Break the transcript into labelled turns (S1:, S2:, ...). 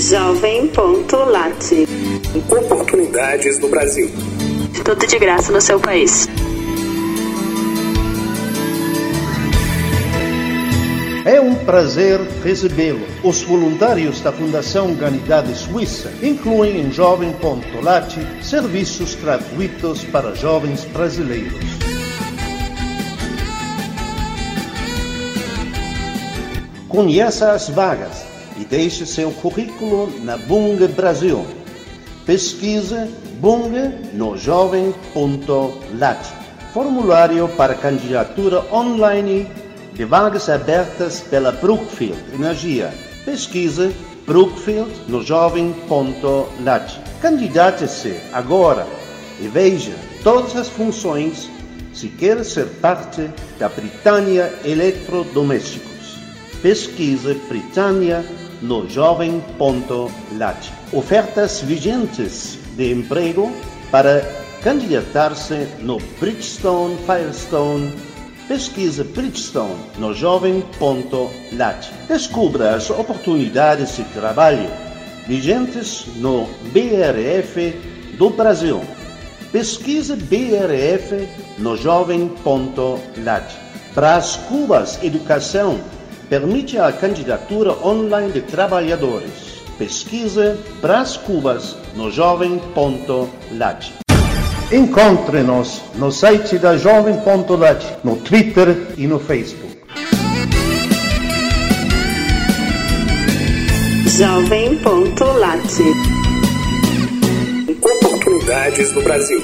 S1: Jovem.lat.
S2: Oportunidades no Brasil.
S1: Tudo de graça no seu país.
S3: É um prazer recebê-lo. Os voluntários da Fundação Humanidade Suíça incluem em Jovem.lat serviços gratuitos para jovens brasileiros. Conheça as vagas e deixe seu currículo na Bung Brasil. Pesquise Bung no jovem.lat. Formulário para candidatura online de vagas abertas pela Brookfield Energia. Pesquise Brookfield no jovem.lat. Candidate-se agora e veja todas as funções se quer ser parte da Britânia Eletrodomésticos. Pesquise Britânia no jovem.lat. Ofertas vigentes de emprego para candidatar-se no Bridgestone Firestone. Pesquise Bridgestone no jovem.lat. Descubra as oportunidades de trabalho vigentes no BRF do Brasil. Pesquise BRF no jovem.lat. Brás Cubas Educação permite a candidatura online de trabalhadores. Pesquise Brás Cubas no jovem.lat. Encontre-nos no site da Jovem.lat, no Twitter e no Facebook.
S1: Jovem.lat.
S2: Oportunidades no Brasil.